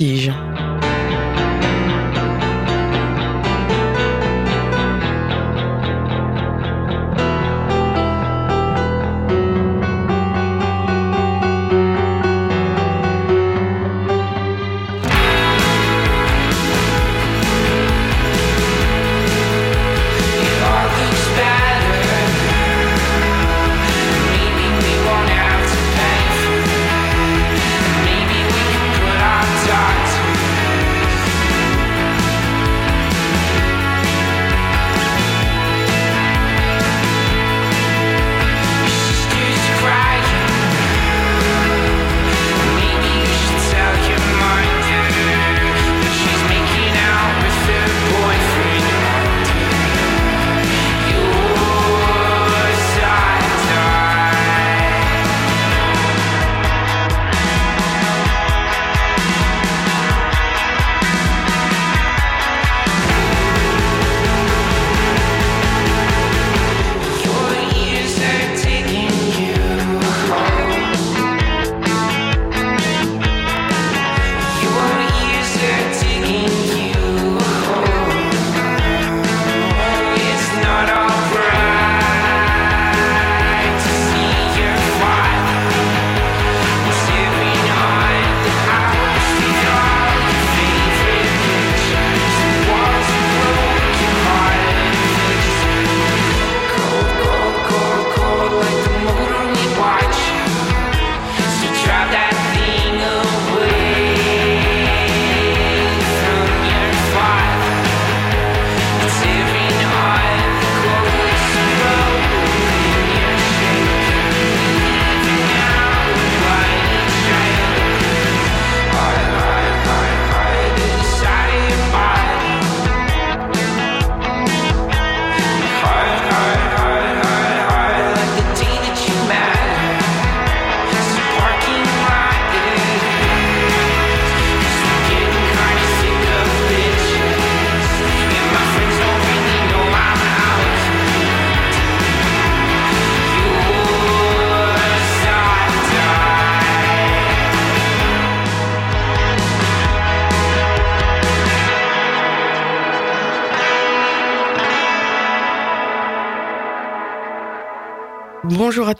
Vertige.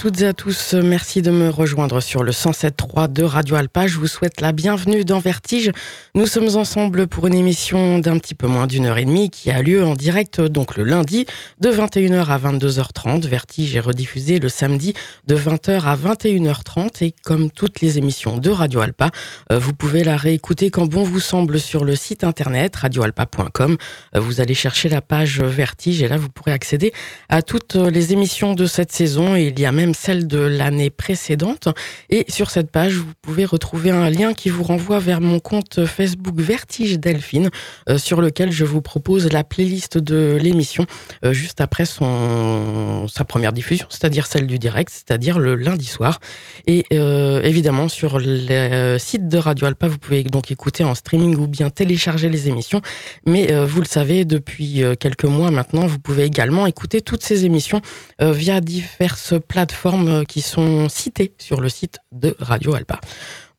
Toutes et à tous, merci de me rejoindre sur le 107.3 de Radio Alpa. Je vous souhaite la bienvenue dans Vertige. Nous sommes ensemble pour une émission d'un petit peu moins d'une heure et demie qui a lieu en direct donc le lundi de 21h à 22h30. Vertige est rediffusé le samedi de 20h à 21h30 et comme toutes les émissions de Radio Alpa, euh, vous pouvez la réécouter quand bon vous semble sur le site internet radioalpa.com. Euh, vous allez chercher la page Vertige et là vous pourrez accéder à toutes les émissions de cette saison il y a même celle de l'année précédente. Et sur cette page, vous pouvez retrouver un lien qui vous renvoie vers mon compte Facebook Vertige Delphine, euh, sur lequel je vous propose la playlist de l'émission euh, juste après son, sa première diffusion, c'est-à-dire celle du direct, c'est-à-dire le lundi soir. Et euh, évidemment, sur le site de Radio Alpa, vous pouvez donc écouter en streaming ou bien télécharger les émissions. Mais vous le savez, depuis quelques mois maintenant, vous pouvez également écouter toutes ces émissions via diverses plateformes qui sont citées sur le site de Radio Alpa.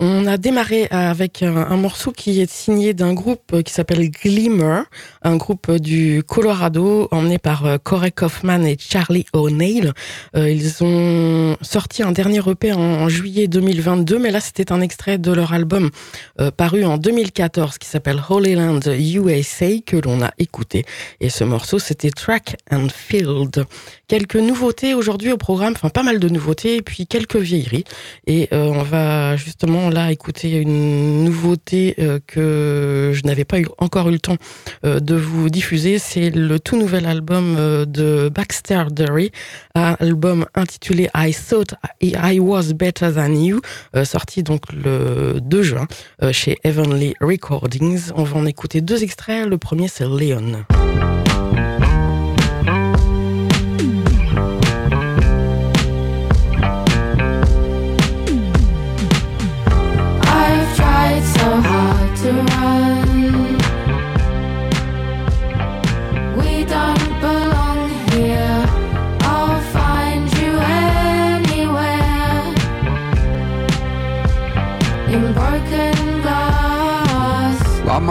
On a démarré avec un, morceau qui est signé d'un groupe qui s'appelle Glimmer, un groupe du Colorado emmené par euh, Corey Kaufman et Charlie O'Neill. Euh, ils ont sorti un dernier EP en, juillet 2022, mais là c'était un extrait de leur album euh, paru en 2014 qui s'appelle Holy Land USA que l'on a écouté. Et ce morceau c'était Track and Field. Quelques nouveautés aujourd'hui au programme, enfin pas mal de nouveautés et puis quelques vieilleries. Et on va justement là écouter une nouveauté euh, que je n'avais pas encore eu le temps euh, de vous diffuser. C'est le tout nouvel album euh, de Baxter Dury, un album intitulé I Thought I Was Better Than You, sorti donc le 2 juin chez Heavenly Recordings. On va en écouter deux extraits. Le premier, c'est Leon.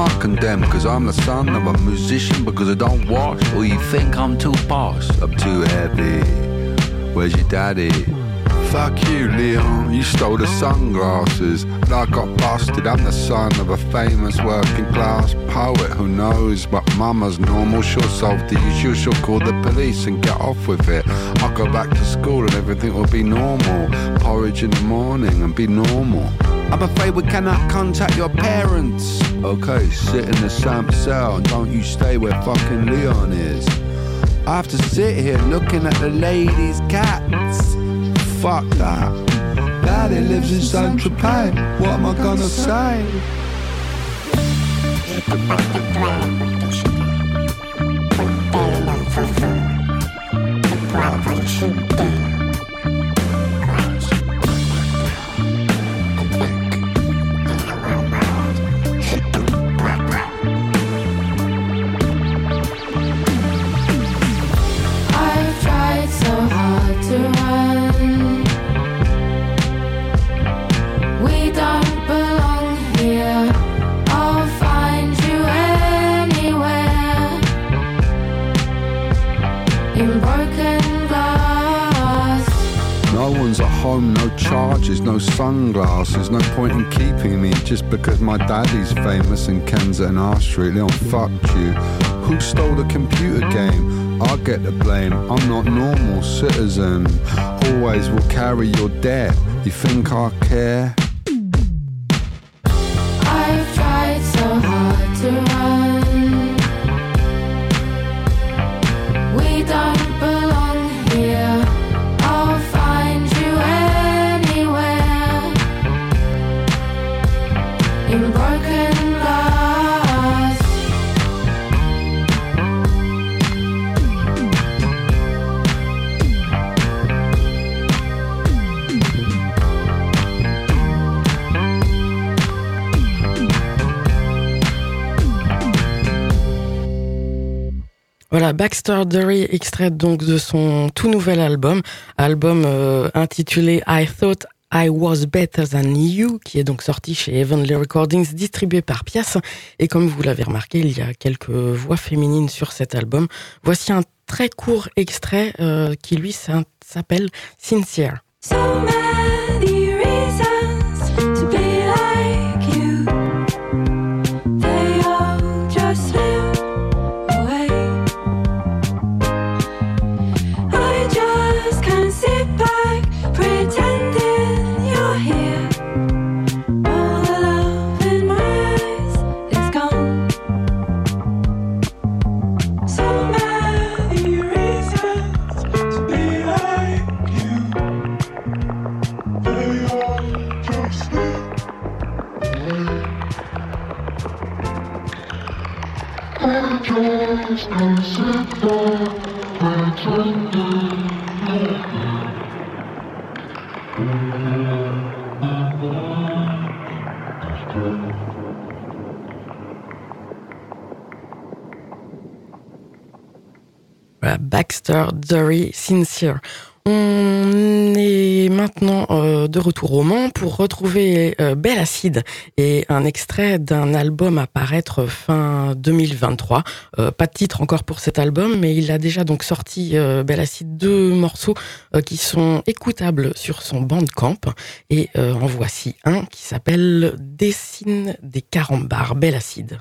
Not condemned because I'm the son of a musician because I don't wash. Or you think I'm too posh? I'm too heavy. Where's your daddy? Fuck you, Leon. You stole the sunglasses. And I got busted. I'm the son of a famous working class poet. Who knows? But mama's normal. She'll solve the issue. She'll call the police and get off with it. I'll go back to school and everything will be normal. Porridge in the morning and be normal. I'm afraid we cannot contact your parents. Okay, sit in the same cell and don't you stay where fucking Leon is. I have to sit here looking at the ladies' cats fuck that. Daddy lives in Saint Tropez. What am I gonna say? Charges, no sunglasses, no point in keeping me just because my daddy's famous and Ken's an R Street. Leon, fuck you. Who stole the computer game? I get the blame. I'm not normal citizen. Always will carry your debt. You think I care? I've tried so hard to Voilà, Baxter Dury, extrait donc de son tout nouvel album, album euh, intitulé I Thought I Was Better Than You, qui est donc sorti chez Heavenly Recordings, distribué par Pias. Et comme vous l'avez remarqué, il y a quelques voix féminines sur cet album. Voici un très court extrait euh, qui lui s'appelle Sincere. Baxter Dury Sincere. On est maintenant euh, de retour au Mans pour retrouver euh, Belle Acide et un extrait d'un album à paraître fin 2023. Euh, pas de titre encore pour cet album, mais il a déjà donc sorti euh, Belle Acide deux morceaux qui sont écoutables sur son Bandcamp et en voici un qui s'appelle Dessine des carambars. Belle Acide.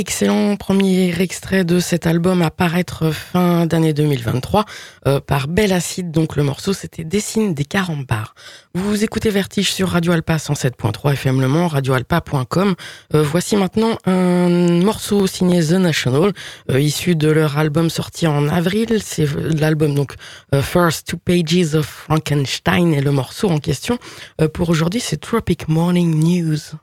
Excellent premier extrait de cet album à paraître fin d'année 2023 euh, par Belle Acide. Donc le morceau c'était Dessine des carambars. Vous écoutez Vertige sur Radio Alpa 107.3 FM Le Mans, radioalpa.com. Euh, voici maintenant un morceau signé The National, euh, issu de leur album sorti en avril. C'est euh, l'album donc euh, First Two Pages of Frankenstein et le morceau en question. Euh, pour aujourd'hui c'est Tropic Morning News.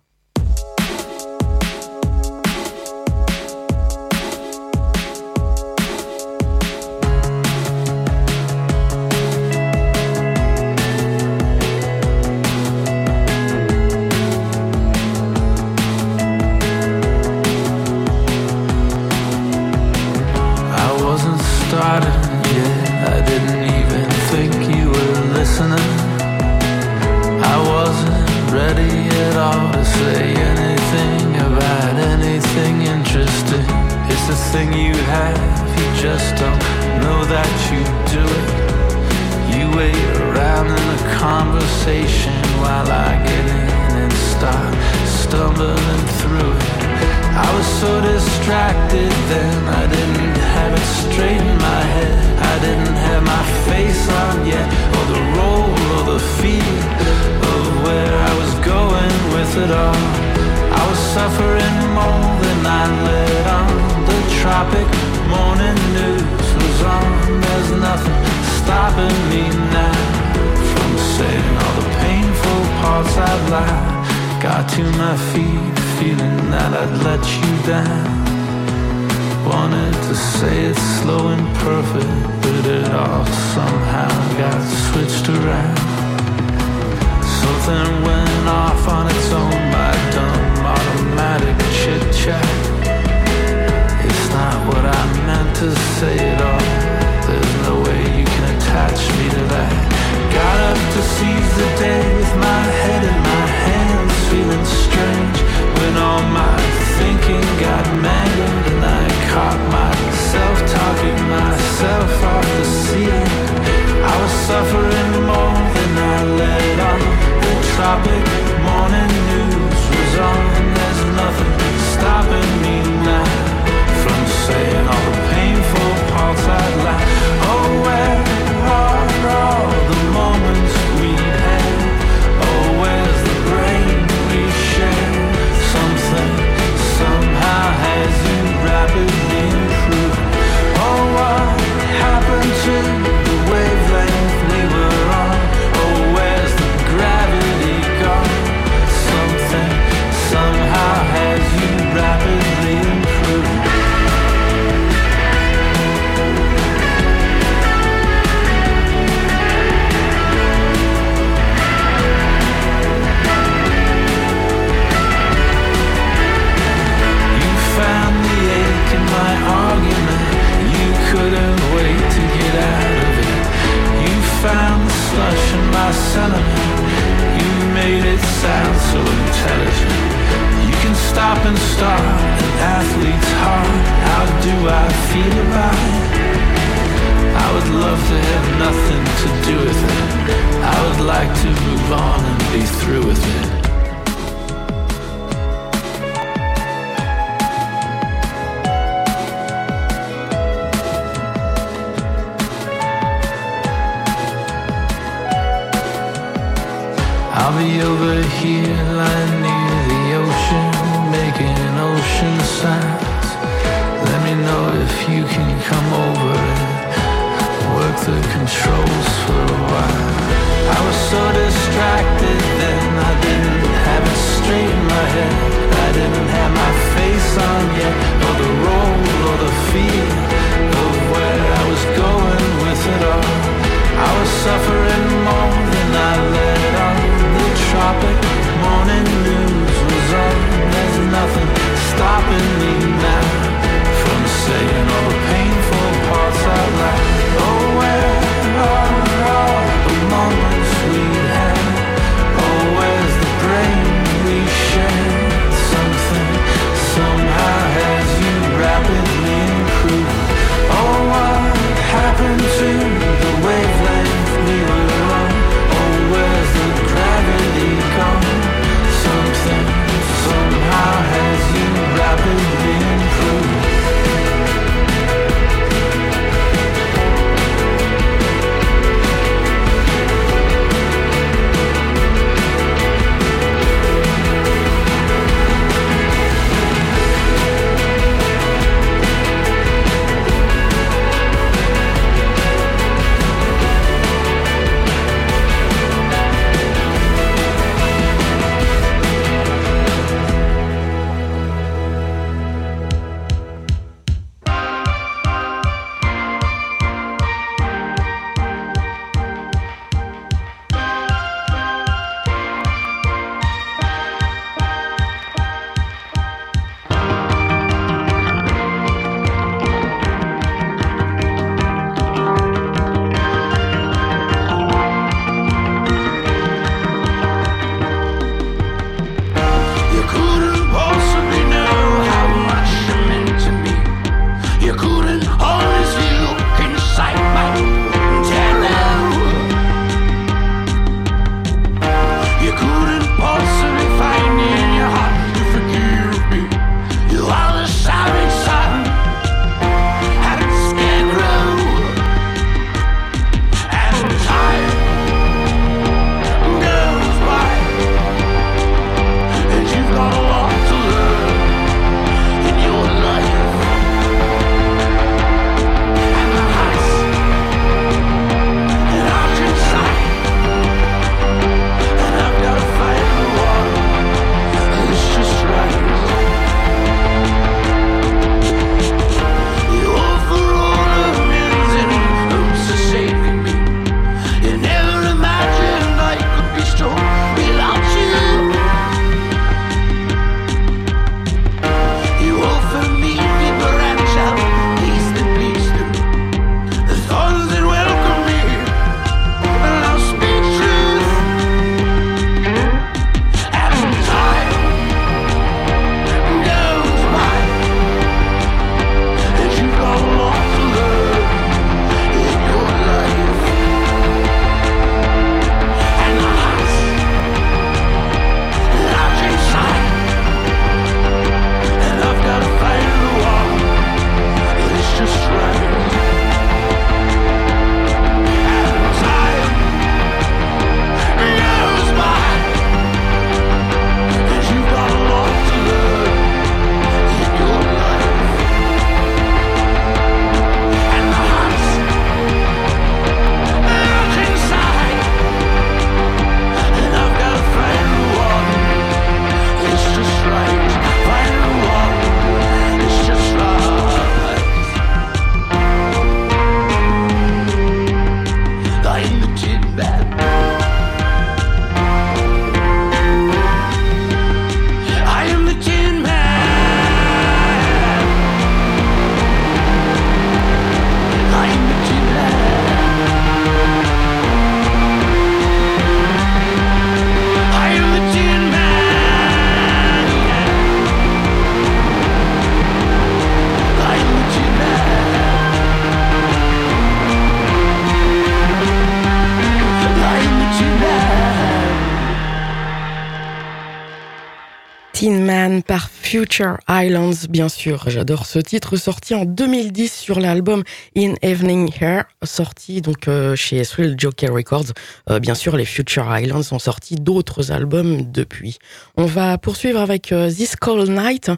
Future Islands, bien sûr. J'adore ce titre, sorti en 2010 sur l'album In Evening Hair, sorti donc euh, chez Thrill Joker Records. Euh, bien sûr, les Future Islands ont sorti d'autres albums depuis. On va poursuivre avec euh, This Cold Night.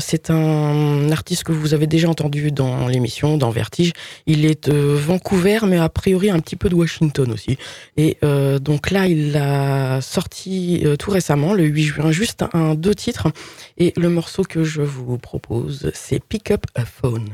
C'est un artiste que vous avez déjà entendu dans l'émission, dans Vertige. Il est de Vancouver, mais a priori un petit peu de Washington aussi. Et donc là, il a sorti tout récemment, le 8 juin, juste un deux titres. Et le morceau que vous propose, c'est Pick Up a Phone.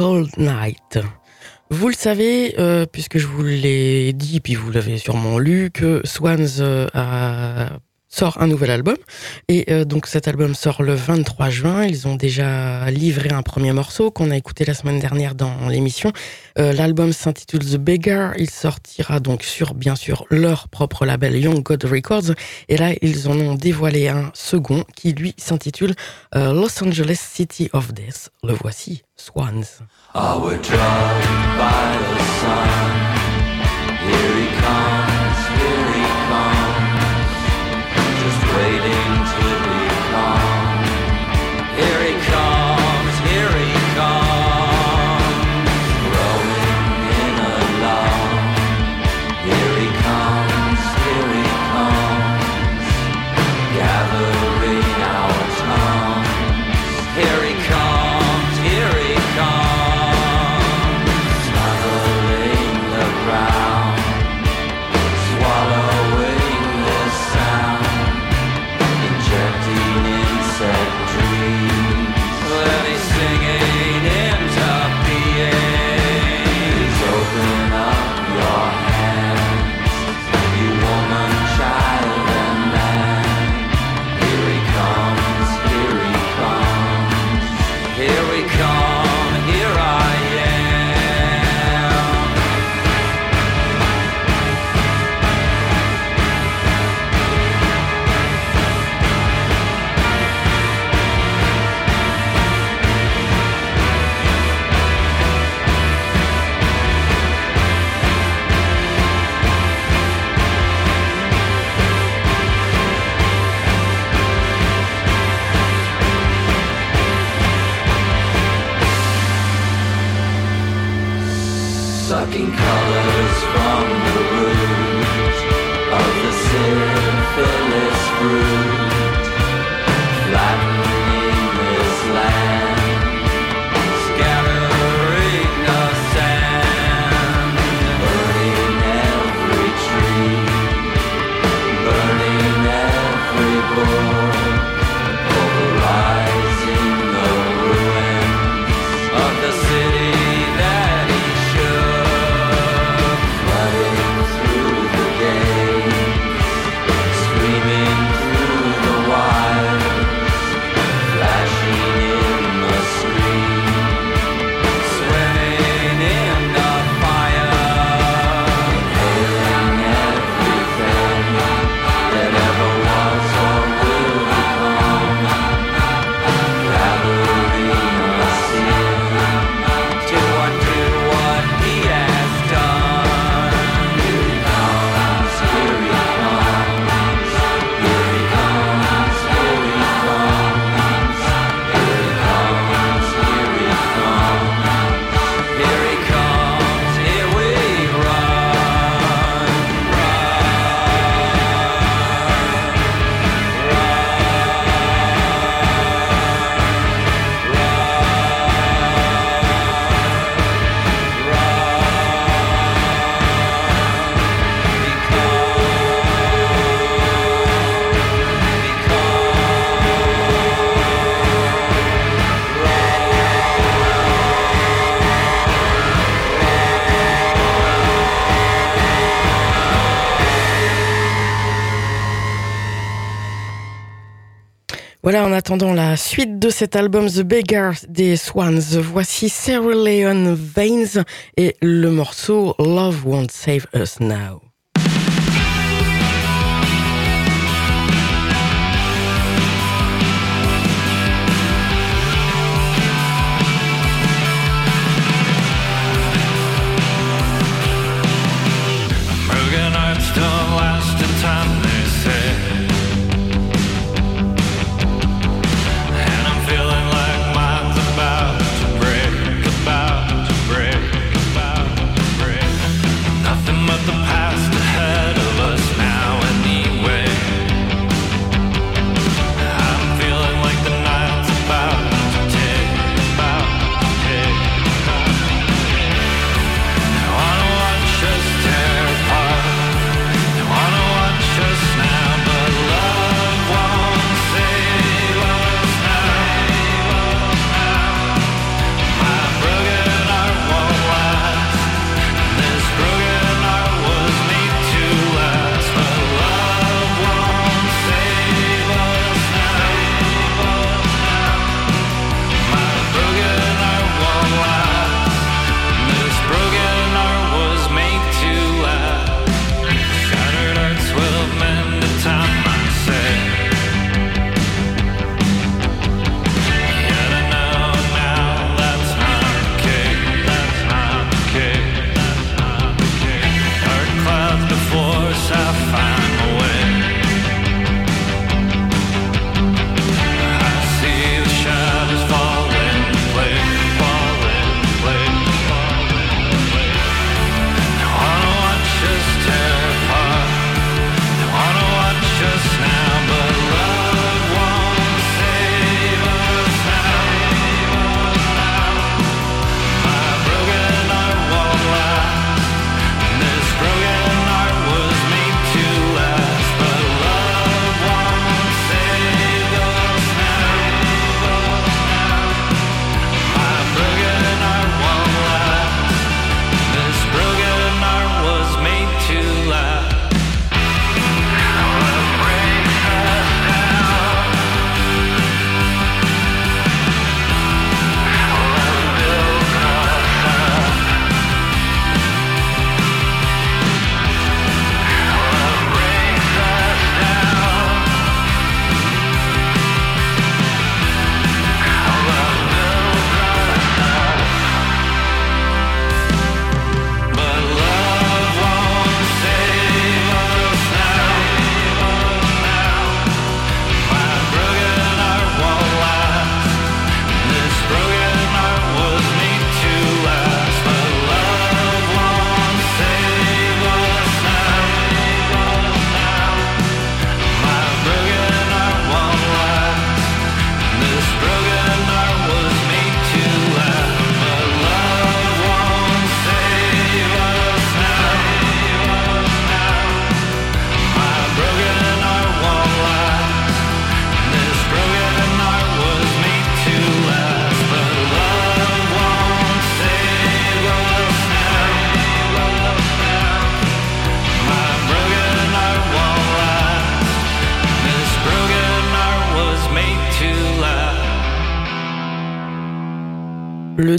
Night. Vous le savez, euh, puisque je vous l'ai dit, puis vous l'avez sûrement lu, que Swans euh, a sort un nouvel album. Et euh, donc cet album sort le 23 juin. Ils ont déjà livré un premier morceau qu'on a écouté la semaine dernière dans l'émission. Euh, l'album s'intitule The Beggar. Il sortira donc sur, bien sûr, leur propre label Young God Records. Et là, ils en ont dévoilé un second qui, lui, s'intitule euh, Los Angeles City of Death. Le voici, Swans. fucking car. Voilà, en attendant la suite de cet album The Beggar des Swans, voici Sarah Leon Veins et le morceau Love Won't Save Us Now.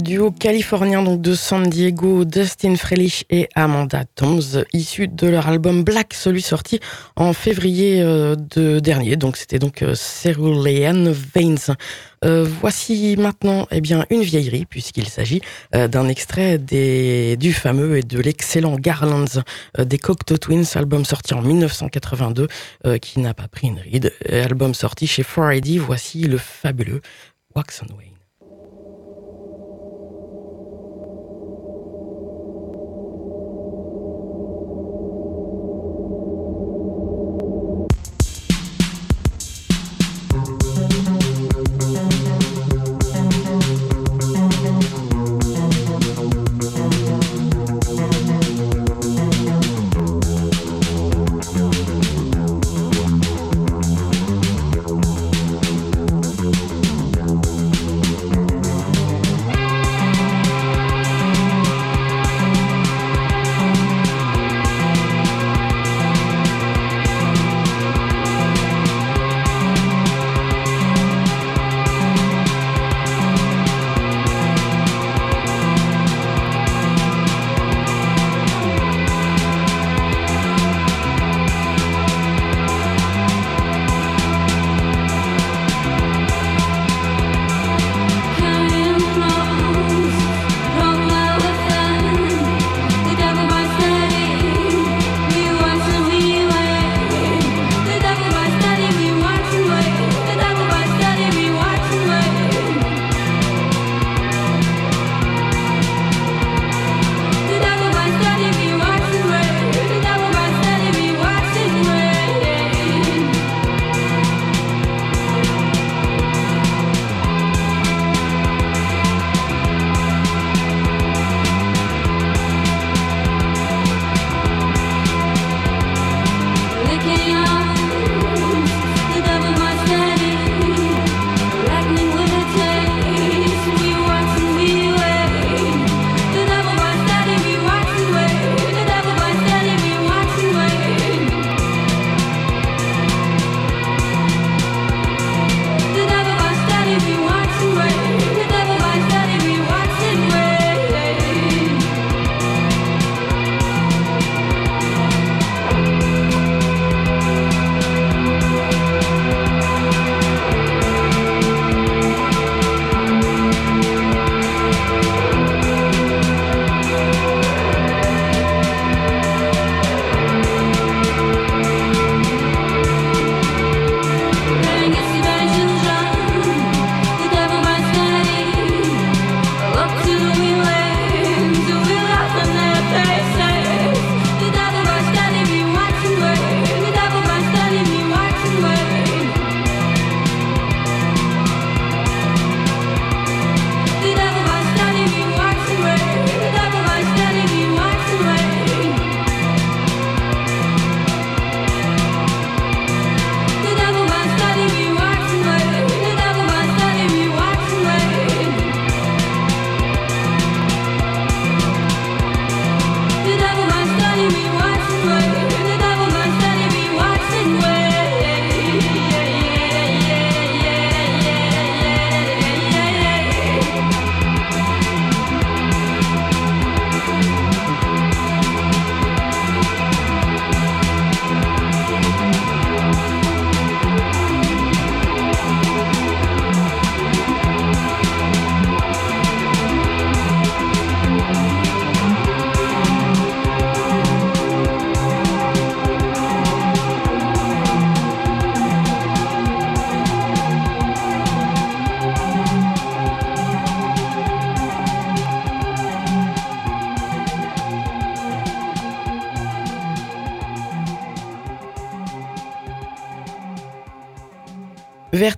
Duo californien donc de San Diego, Dustin Frelich et Amanda Toms, issu de leur album Black, celui sorti en février euh, de dernier. Donc c'était donc euh, Cerulean Veins. Euh, voici maintenant eh bien une vieillerie puisqu'il s'agit d'un extrait des, du fameux et de l'excellent Garlands des Cocteau Twins, album sorti en 1982 euh, qui n'a pas pris une ride, album sorti chez 4ID. Voici le fabuleux Wax and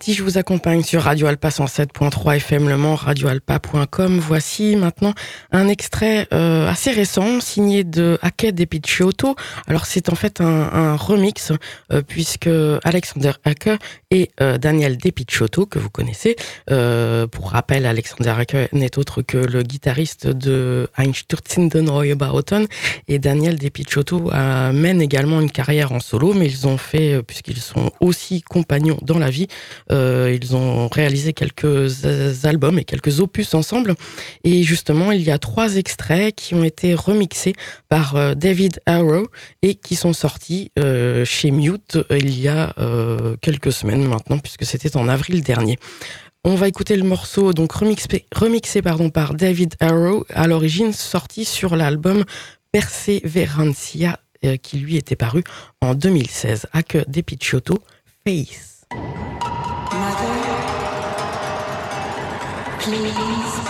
Wayne. Vertige vous accompagne sur Radio Alpa 107.3 FM Le Mans, radioalpa.com. Voici maintenant un extrait euh, assez récent signé de Ake de Picciotto. Alors c'est en fait un, un remix euh, puisque Alexander Ake et euh, Daniel De Picciotto que vous connaissez. euh, pour rappel, Alexander Ake n'est autre que le guitariste de Einstürzen Neubauten et Daniel De Picciotto euh, mène également une carrière en solo, mais ils ont fait, euh, puisqu'ils sont aussi compagnons dans la vie, ils ont réalisé quelques albums et quelques opus ensemble. Et justement, il y a trois extraits qui ont été remixés par euh, David Arrow et qui sont sortis euh, chez Mute il y a quelques semaines maintenant, puisque c'était en avril dernier. On va écouter le morceau donc remixé, pardon, par David Arrow, à l'origine sorti sur l'album Perseverancia euh, qui lui était paru en 2016. À que des Pichotto, Face. Please,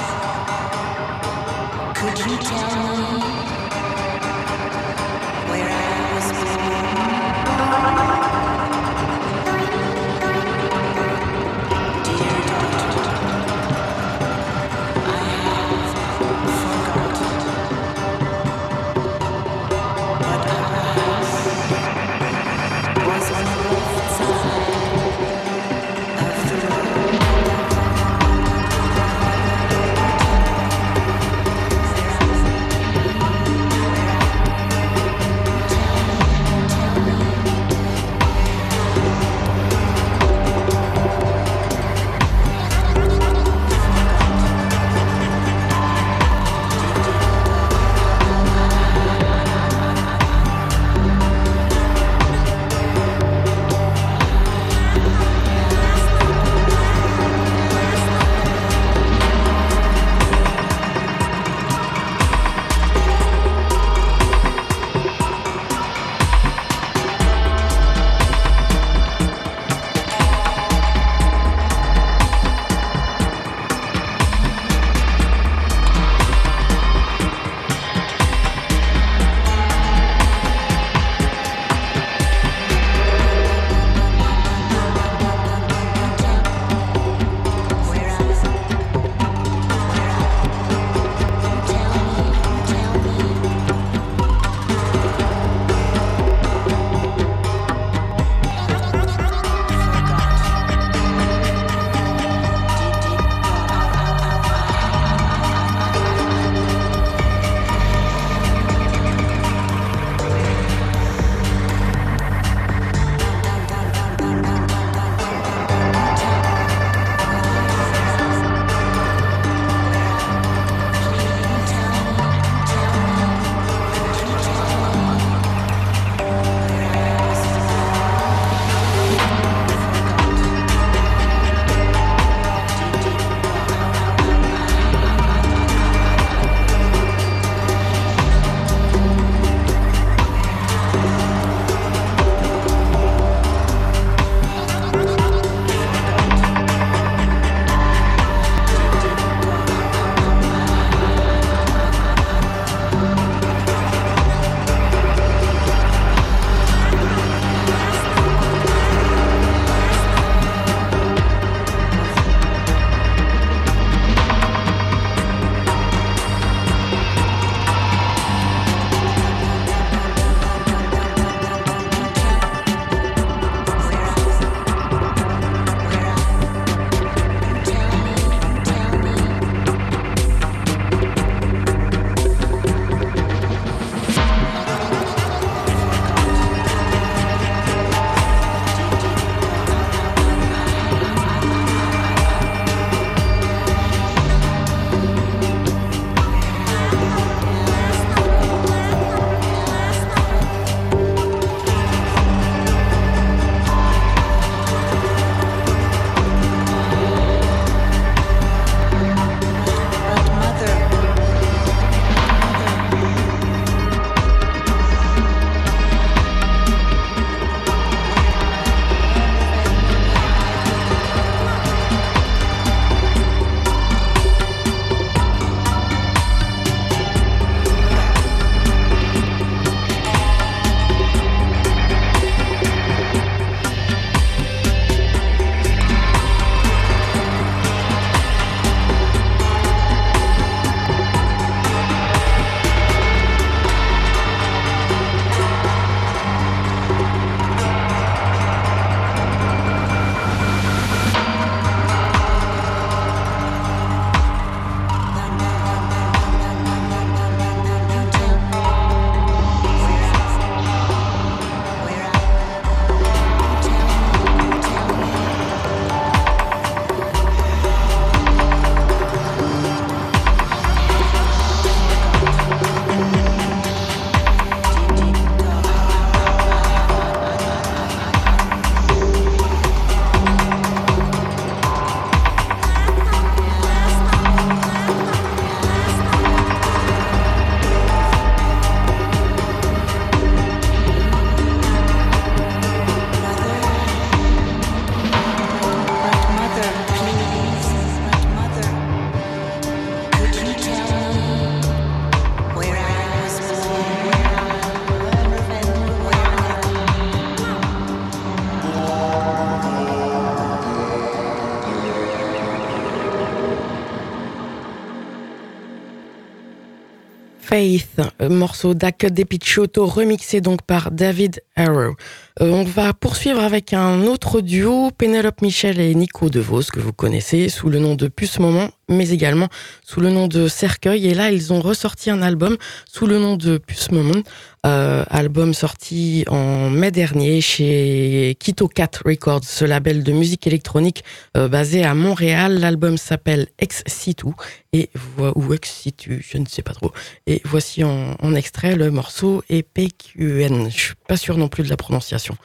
Faith, morceau d'Ak Depichotto remixé donc par David Arrow. Euh, on va poursuivre avec un autre duo, Penelope Michel et Nico DeVos, que vous connaissez sous le nom de Puce Moment, mais également sous le nom de Cercueil. Et là, ils ont ressorti un album sous le nom de Puce Moment, euh, album sorti en mai dernier chez Kito Cat Records, ce label de musique électronique euh, basé à Montréal. L'album s'appelle Ex Situ et ou Ex Situ, je ne sais pas trop. Et voici en, en extrait le morceau EPQN. Je suis pas sûr non plus de la prononciation.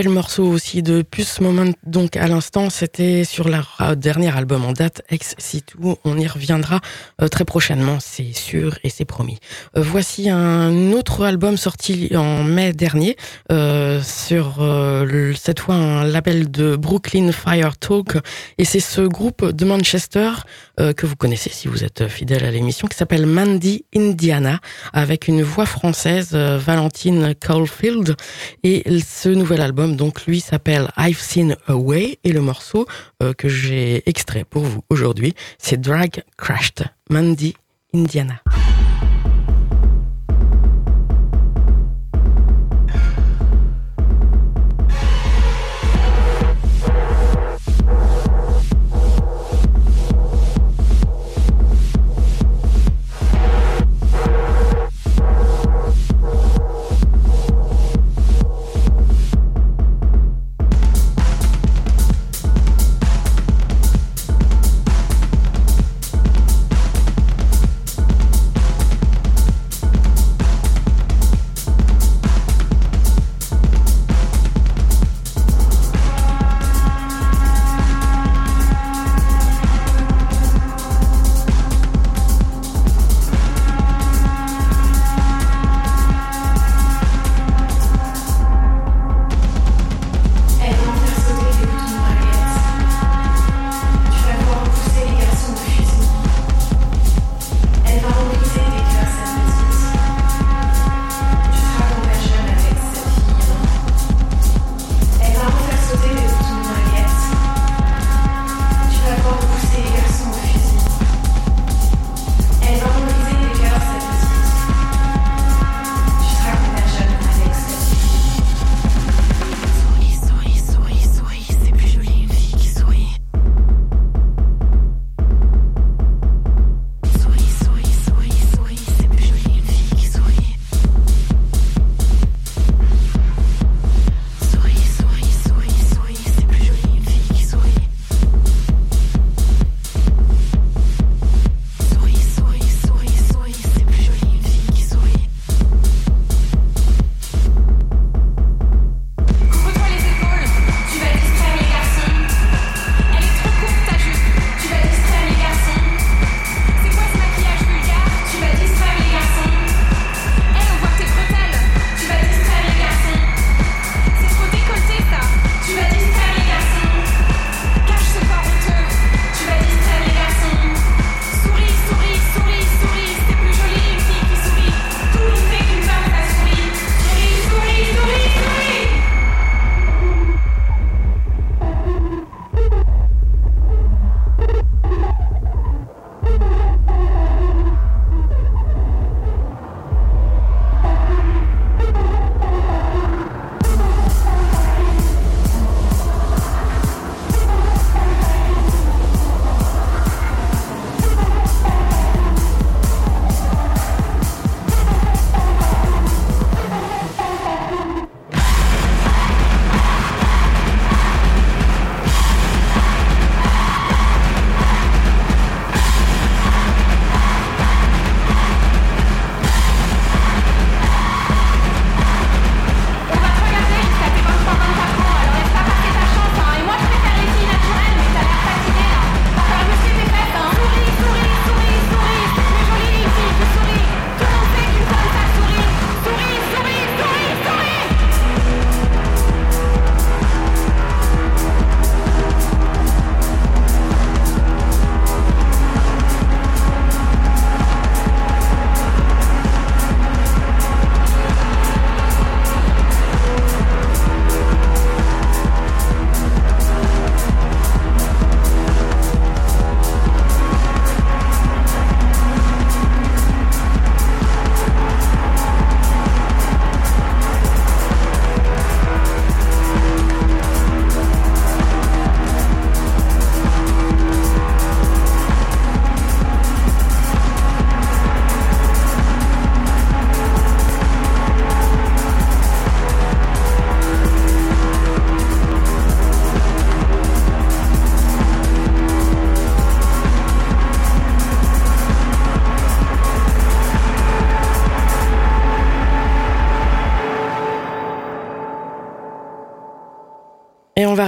Quel morceau aussi de Puce Moment donc à l'instant, c'était sur leur dernier album en date, Ex Situ. On y reviendra euh, très prochainement, c'est sûr et c'est promis. Euh, voici un autre album sorti en mai dernier euh, sur cette fois un label de Brooklyn Fire Talk et c'est ce groupe de Manchester que vous connaissez si vous êtes fidèle à l'émission qui s'appelle Mandy Indiana avec une voix française Valentine Caulfield et ce nouvel album donc lui s'appelle I've Seen a Et le morceau euh, que j'ai extrait pour vous aujourd'hui, c'est Drag Crashed, Mandy, Indiana.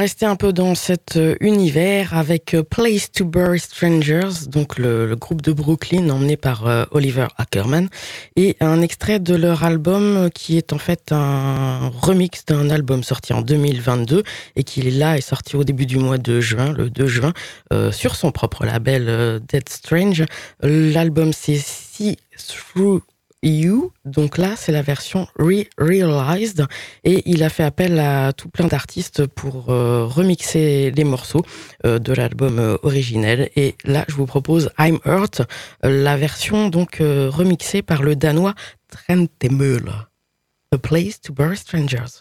Rester un peu dans cet euh, univers avec euh, Place to Bury Strangers, donc le, groupe de Brooklyn emmené par euh, Oliver Ackerman, et un extrait de leur album qui est en fait un remix d'un album sorti en 2022 et qui là est sorti au début du mois de juin, le 2 juin, sur son propre label Dead Strange. L'album c'est See Through You. Donc là, c'est la version re-realized et il a fait appel à tout plein d'artistes pour euh, remixer les morceaux euh, de l'album euh, originel. Et là, je vous propose I'm Hurt, la version donc euh, remixée par le danois Trentemølle. A Place to Bury Strangers.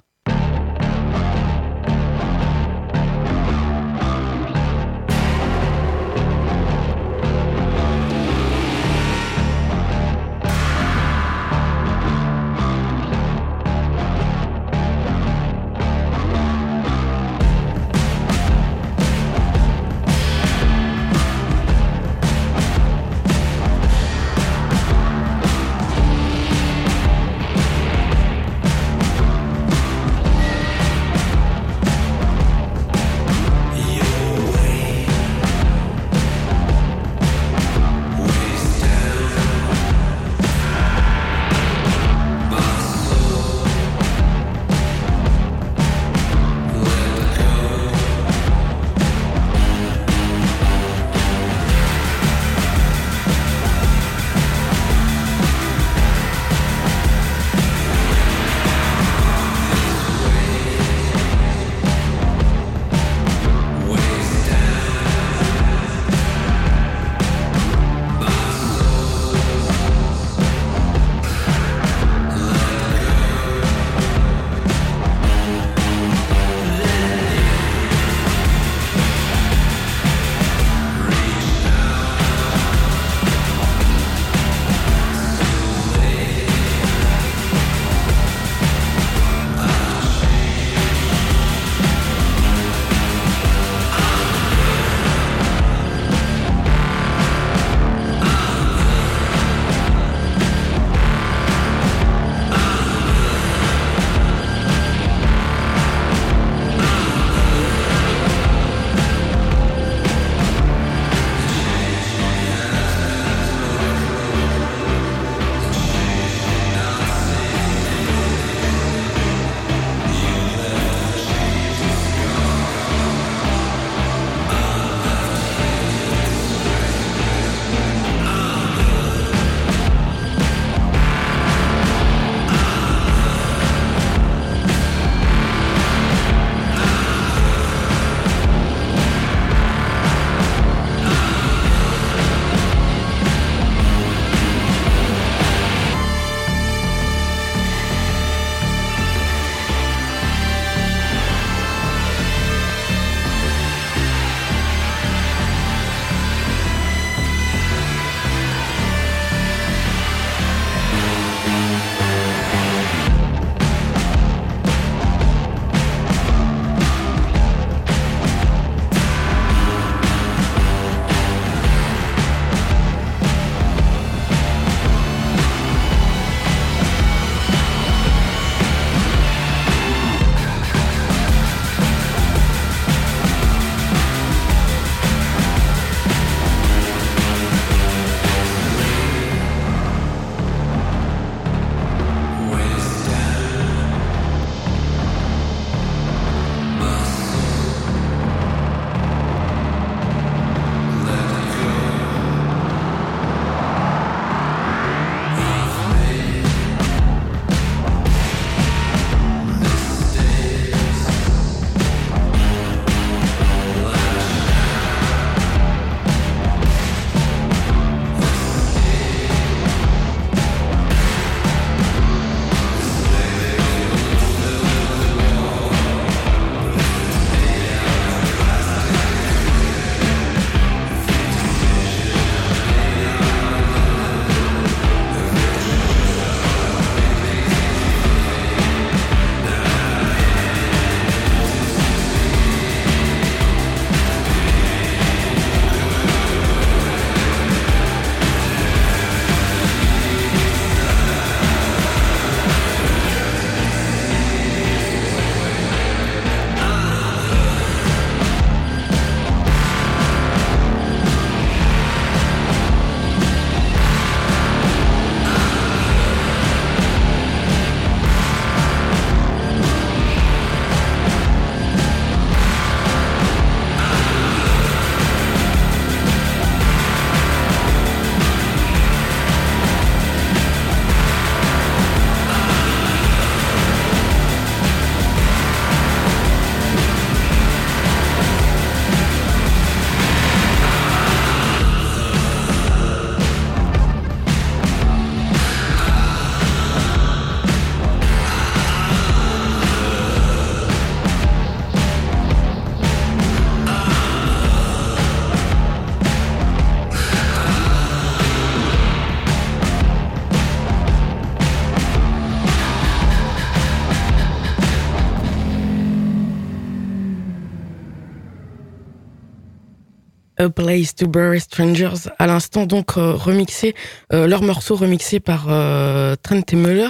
A Place to Bury Strangers à l'instant, donc euh, remixé, euh, leur morceau remixé par euh, Trent et Muller.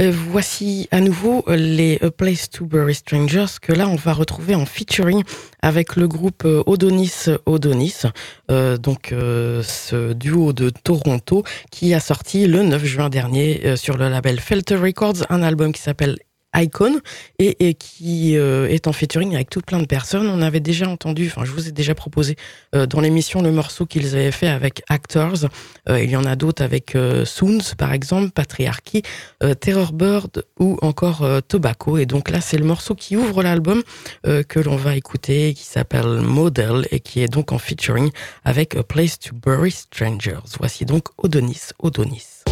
Voici à nouveau les A Place to Bury Strangers que là on va retrouver en featuring avec le groupe Odonis Odonis, donc ce duo de Toronto qui a sorti le 9 juin dernier sur le label Felter Records un album qui s'appelle Icon et, qui euh, est en featuring avec tout plein de personnes. On avait déjà entendu, enfin je vous ai déjà proposé euh, dans l'émission le morceau qu'ils avaient fait avec Actors. Euh, il y en a d'autres avec Soons par exemple, Patriarchy, Terror Bird ou encore Tobacco. Et donc là c'est le morceau qui ouvre l'album que l'on va écouter qui s'appelle Model et qui est donc en featuring avec A Place to Bury Strangers. Voici donc Odonis Odonis.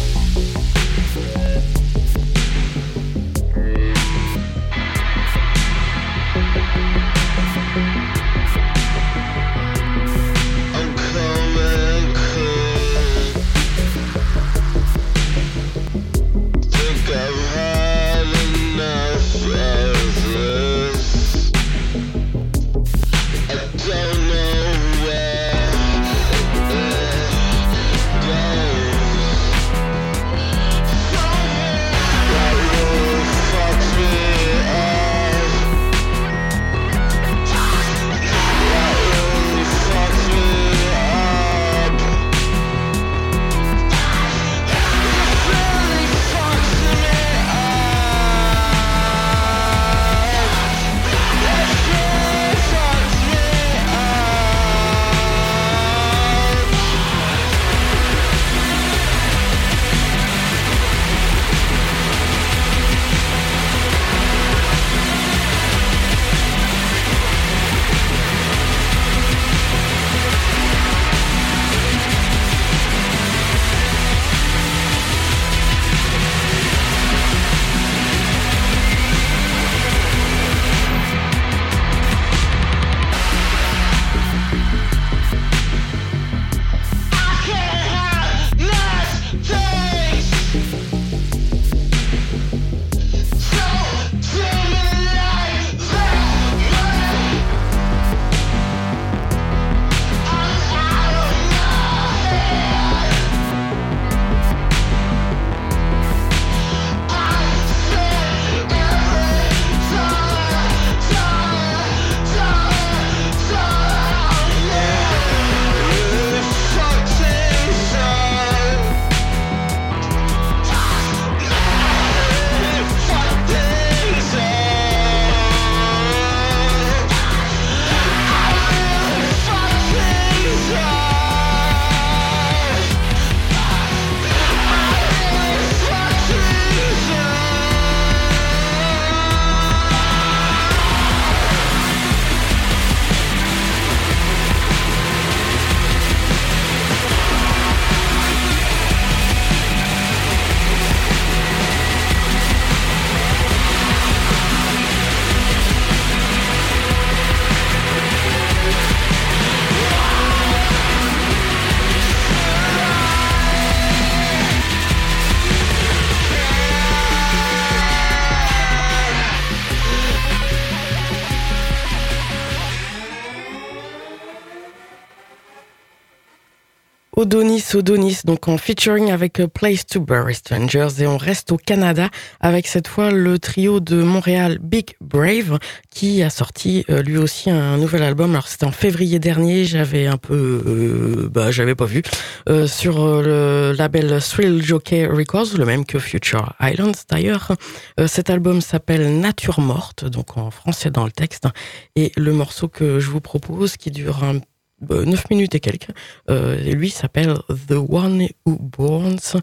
Odonis Odonis, donc en featuring avec A Place to Bury Strangers et on reste au Canada avec cette fois le trio de Montréal Big Brave qui a sorti euh, lui aussi un nouvel album. Alors c'était en février dernier, j'avais un peu, euh, bah j'avais pas vu euh, sur euh, le label Thrill Jockey Records, le même que Future Islands d'ailleurs. Euh, cet album s'appelle Nature morte, donc en français dans le texte et le morceau que je vous propose qui dure un 9 minutes et quelques. Euh, lui s'appelle The One Who Burns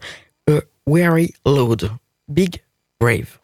a Weary Load. Big Brave.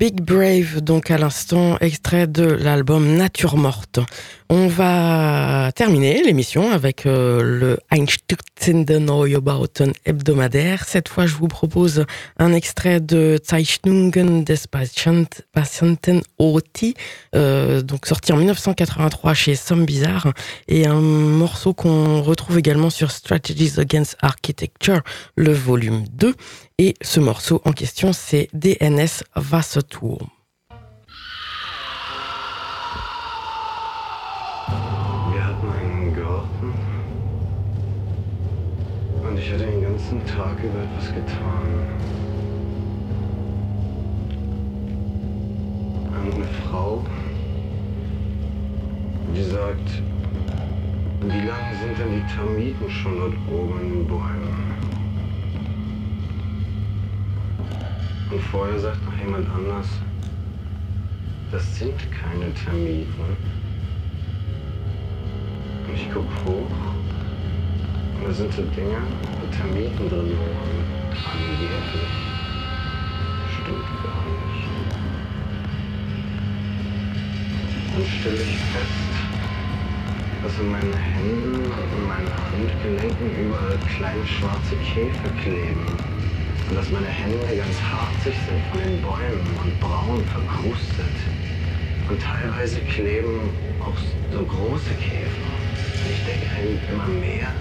Big Brave, donc à l'instant, extrait de l'album Nature Morte. On va terminer l'émission avec euh, le Einstürzenden Neubauten hebdomadaire. Cette fois, je vous propose un extrait de Zeichnungen des Patient- Patienten Oti, euh, donc sorti en 1983 chez Somme Bizarre, et un morceau qu'on retrouve également sur Strategies Against Architecture, le volume 2. Et ce morceau en question, c'est DNS Wasserturm. Die sagt, wie lange sind denn die Termiten schon dort oben in den Bäumen? Und vorher sagt noch jemand anders, das sind keine Termiten. Und ich guck hoch und da sind so Dinger mit Termiten drin. Und angeblich stimmt gar nicht. Dann stelle ich fest, dass in meinen Händen und in meinen Handgelenken überall kleine schwarze Käfer kleben. Und dass meine Hände ganz harzig sind von den Bäumen und braun verkrustet. Und teilweise kleben auch so große Käfer. Ich denke immer mehr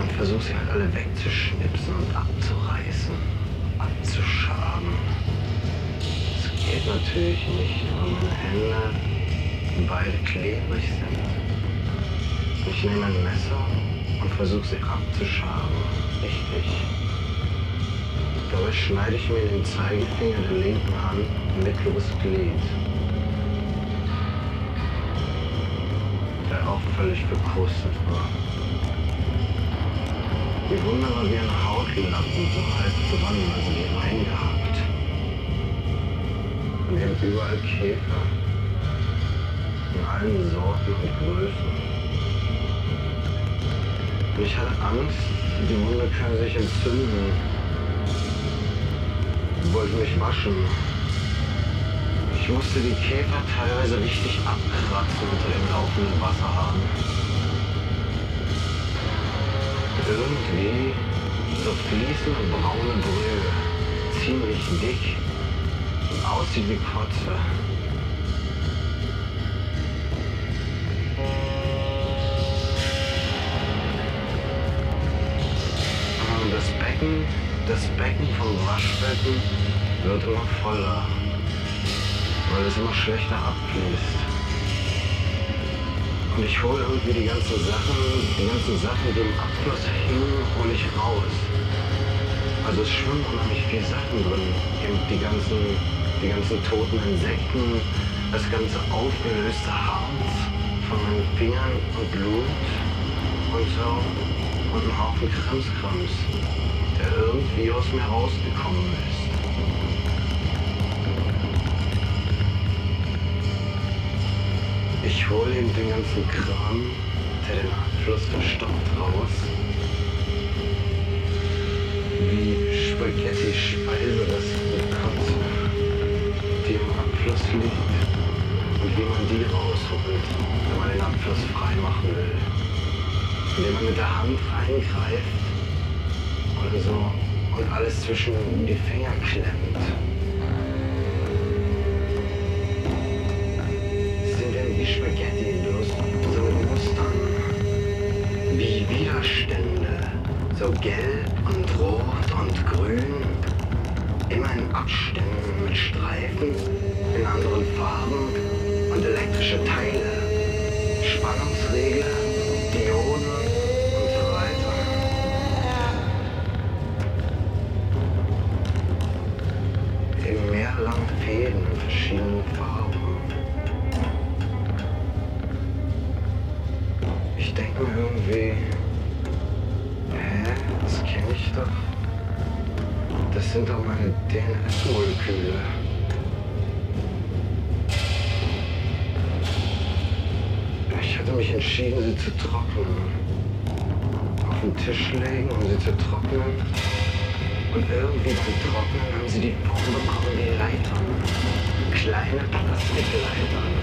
und versuche sie halt alle wegzuschnipsen und abzureißen, abzuschaben. Das geht natürlich nicht, weil meine Hände beide klebrig sind. Ich nehme ein Messer und versuche sie abzuschaben. Richtig. Dabei schneide ich mir den Zeigefinger der linken Hand mittleres Glied. der auch völlig verkrustet war. Die Wunde war wie ein Hautlappen, so halb dran, also die reingehackt. Und eben überall Käfer. In allen Sorten und Größen. Ich hatte Angst, die Wunde könnte sich entzünden. Ich wollte mich waschen. Ich musste die Käfer teilweise richtig abkratzen unter dem laufenden Wasserhahn. Irgendwie so fließende braune Brühe, ziemlich dick und aussieht wie Kotze. Becken, das Becken vom Waschbecken wird immer voller weil es immer schlechter abfließt. Und ich hole irgendwie die ganzen Sachen, die ganzen Sachen, die im Abfluss hingen, hole ich raus. Also es schwimmen unheimlich viele Sachen drin. Die ganzen, die ganzen toten Insekten, das ganze aufgelöste Harz von meinen Fingern und Blut und so. Und ein Haufen Krimskrams, der irgendwie aus mir rausgekommen ist. Ich hole ihm den ganzen Kram, der den Abfluss verstopft, raus. Wie Spaghetti-Speise, das Kotze, die im Abfluss liegt. Und wie man die rausholt, wenn man den Abfluss frei machen will. Indem man mit der Hand reingreift oder so alles zwischen die Finger klemmt. Mich entschieden, sie zu trocknen. Auf den Tisch legen, um sie zu trocknen. Und irgendwie beim Trocknen haben sie die Form bekommen wie Leitern. Kleine Plastikleitern.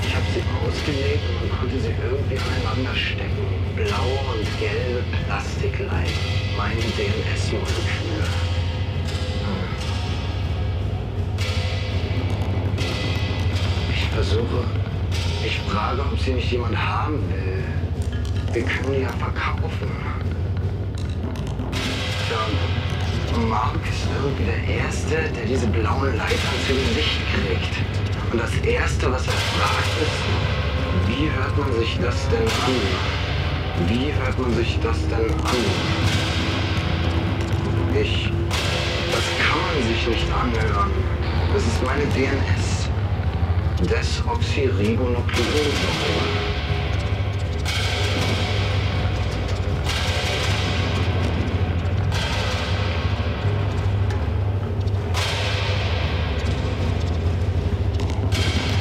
Ich habe sie ausgelegt und man konnte sie irgendwie aneinander stecken. Blaue und gelbe Plastikleitern. Meine DNS-Moleküle. Ich versuche, ich frage, ob sie nicht jemand haben will. Wir können ja verkaufen. Tja, Mark ist irgendwie der Erste, der diese blauen Leitern zu Gesicht kriegt. Und das Erste, was er fragt, ist, wie hört man sich das denn an? Wie hört man sich das denn an? Ich, das kann man sich nicht anhören. Das ist meine DNS. Desoxyribonukleinsäure.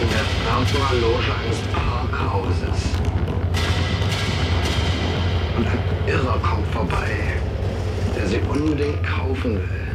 in der Plasma-Loge eines Parkhauses. Und ein Irrer kommt vorbei, der sie unbedingt kaufen will.